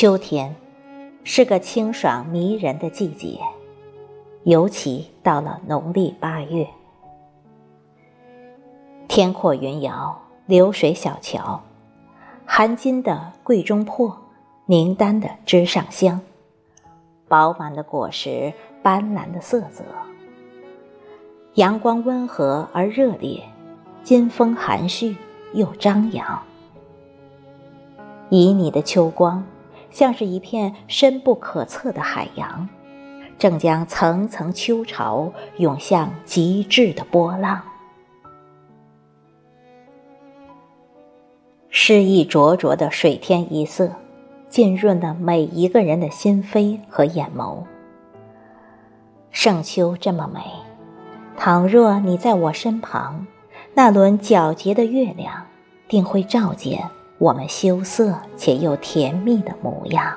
秋天是个清爽迷人的季节，尤其到了农历八月。天阔云遥，流水小桥，含金的桂中破，凝丹的枝上香，饱满的果实，斑斓的色泽。阳光温和而热烈，金风含蓄又张扬。旖旎的秋光。像是一片深不可测的海洋，正将层层秋潮涌向极致的波浪。诗意灼灼的水天一色，浸润了每一个人的心扉和眼眸。盛秋这么美，倘若你在我身旁，那轮皎洁的月亮定会照见。我们羞涩且又甜蜜的模样，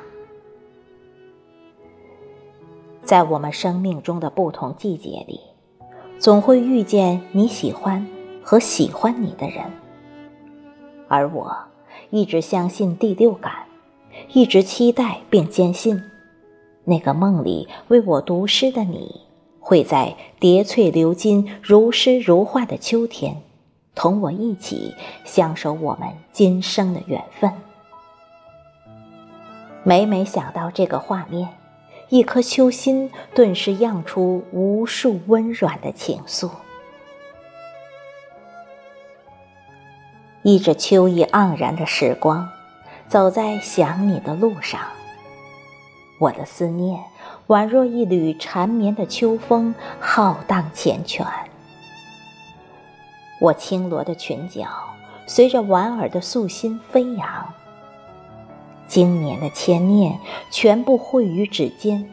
在我们生命中的不同季节里，总会遇见你喜欢和喜欢你的人。而我一直相信第六感，一直期待并坚信，那个梦里为我读诗的你，会在叠翠流金、如诗如画的秋天。同我一起相守我们今生的缘分。每每想到这个画面，一颗秋心顿时漾出无数温软的情愫。依着秋意盎然的时光，走在想你的路上，我的思念宛若一缕缠绵的秋风，浩荡缱绻。我轻罗的裙角随着莞尔的素心飞扬，经年的牵念全部汇于指尖。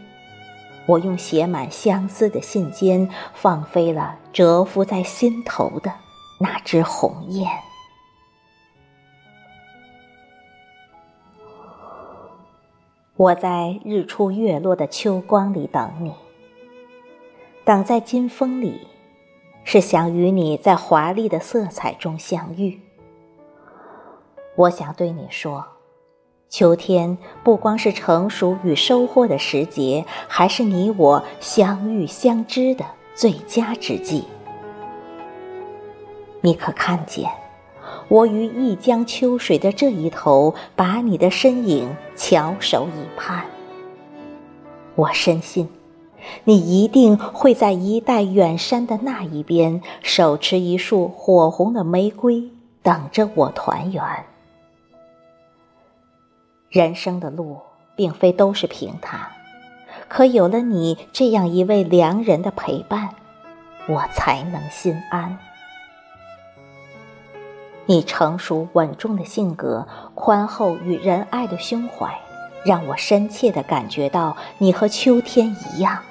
我用写满相思的信笺放飞了蛰伏在心头的那只鸿雁。我在日出月落的秋光里等你，等在金风里。是想与你在华丽的色彩中相遇。我想对你说，秋天不光是成熟与收获的时节，还是你我相遇相知的最佳之际。你可看见，我于一江秋水的这一头，把你的身影翘首以盼。我深信。你一定会在一带远山的那一边，手持一束火红的玫瑰，等着我团圆。人生的路并非都是平坦，可有了你这样一位良人的陪伴，我才能心安。你成熟稳重的性格，宽厚与仁爱的胸怀。让我深切地感觉到，你和秋天一样，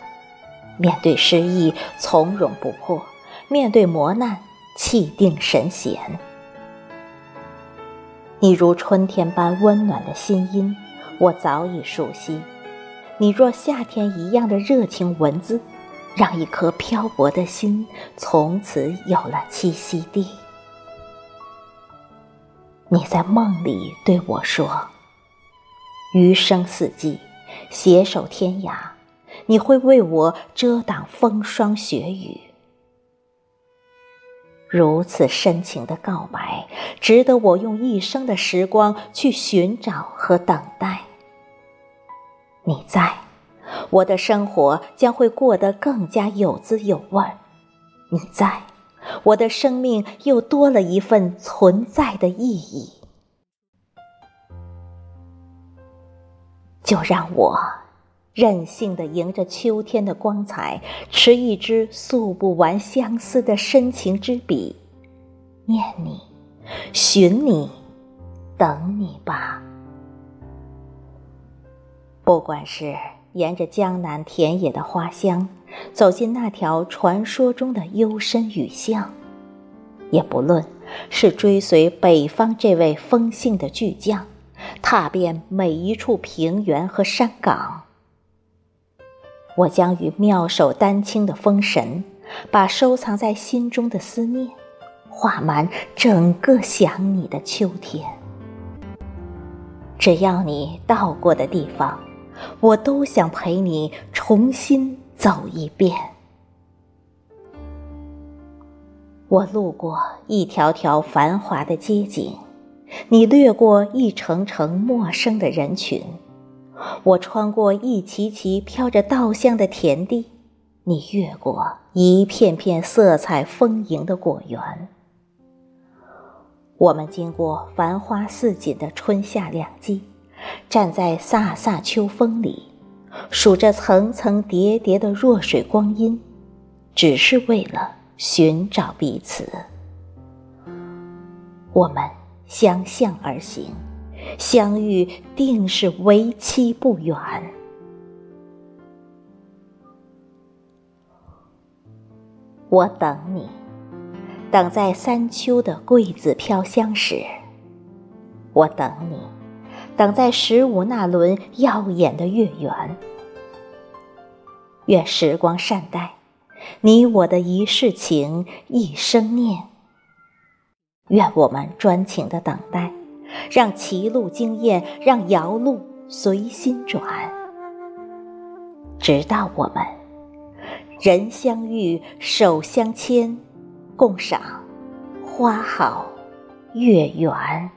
面对失意从容不迫，面对磨难气定神闲。你如春天般温暖的心音，我早已熟悉；你若夏天一样的热情文字，让一颗漂泊的心从此有了栖息地。你在梦里对我说。余生四季，携手天涯，你会为我遮挡风霜雪雨。如此深情的告白，值得我用一生的时光去寻找和等待。你在，我的生活将会过得更加有滋有味；你在，我的生命又多了一份存在的意义。就让我任性的迎着秋天的光彩，持一支诉不完相思的深情之笔，念你，寻你，等你吧。不管是沿着江南田野的花香，走进那条传说中的幽深雨巷，也不论是追随北方这位风性的巨匠。踏遍每一处平原和山岗，我将与妙手丹青的风神，把收藏在心中的思念，画满整个想你的秋天。只要你到过的地方，我都想陪你重新走一遍。我路过一条条繁华的街景，你掠过一程程陌生的人群；我穿过一齐齐飘着稻香的田地，你越过一片片色彩丰盈的果园。我们经过繁花似锦的春夏两季，站在飒飒秋风里，数着层层叠叠的弱水光阴，只是为了。寻找彼此，我们相向而行，相遇定是为期不远。我等你，等在三秋的桂子飘香时；我等你，等在十五那轮耀眼的月圆。愿时光善待。你我的一世情，一生念。愿我们专情的等待，让歧路惊艳，让摇路随心转，直到我们人相遇，手相牵，共赏花好月圆。